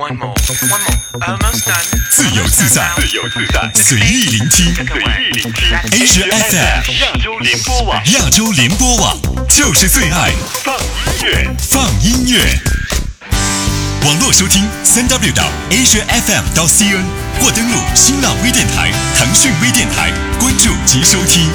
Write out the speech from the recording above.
One more, one more, almost done. 自由自在，自由自在，随意聆听。随意聆听。Asia FM 亚洲联播网亚洲联播网就是最爱放音乐。放音乐。网络收听三 w 到 Asia FM 到 CN，或登录新浪微电台、腾讯微电台，关注及收听。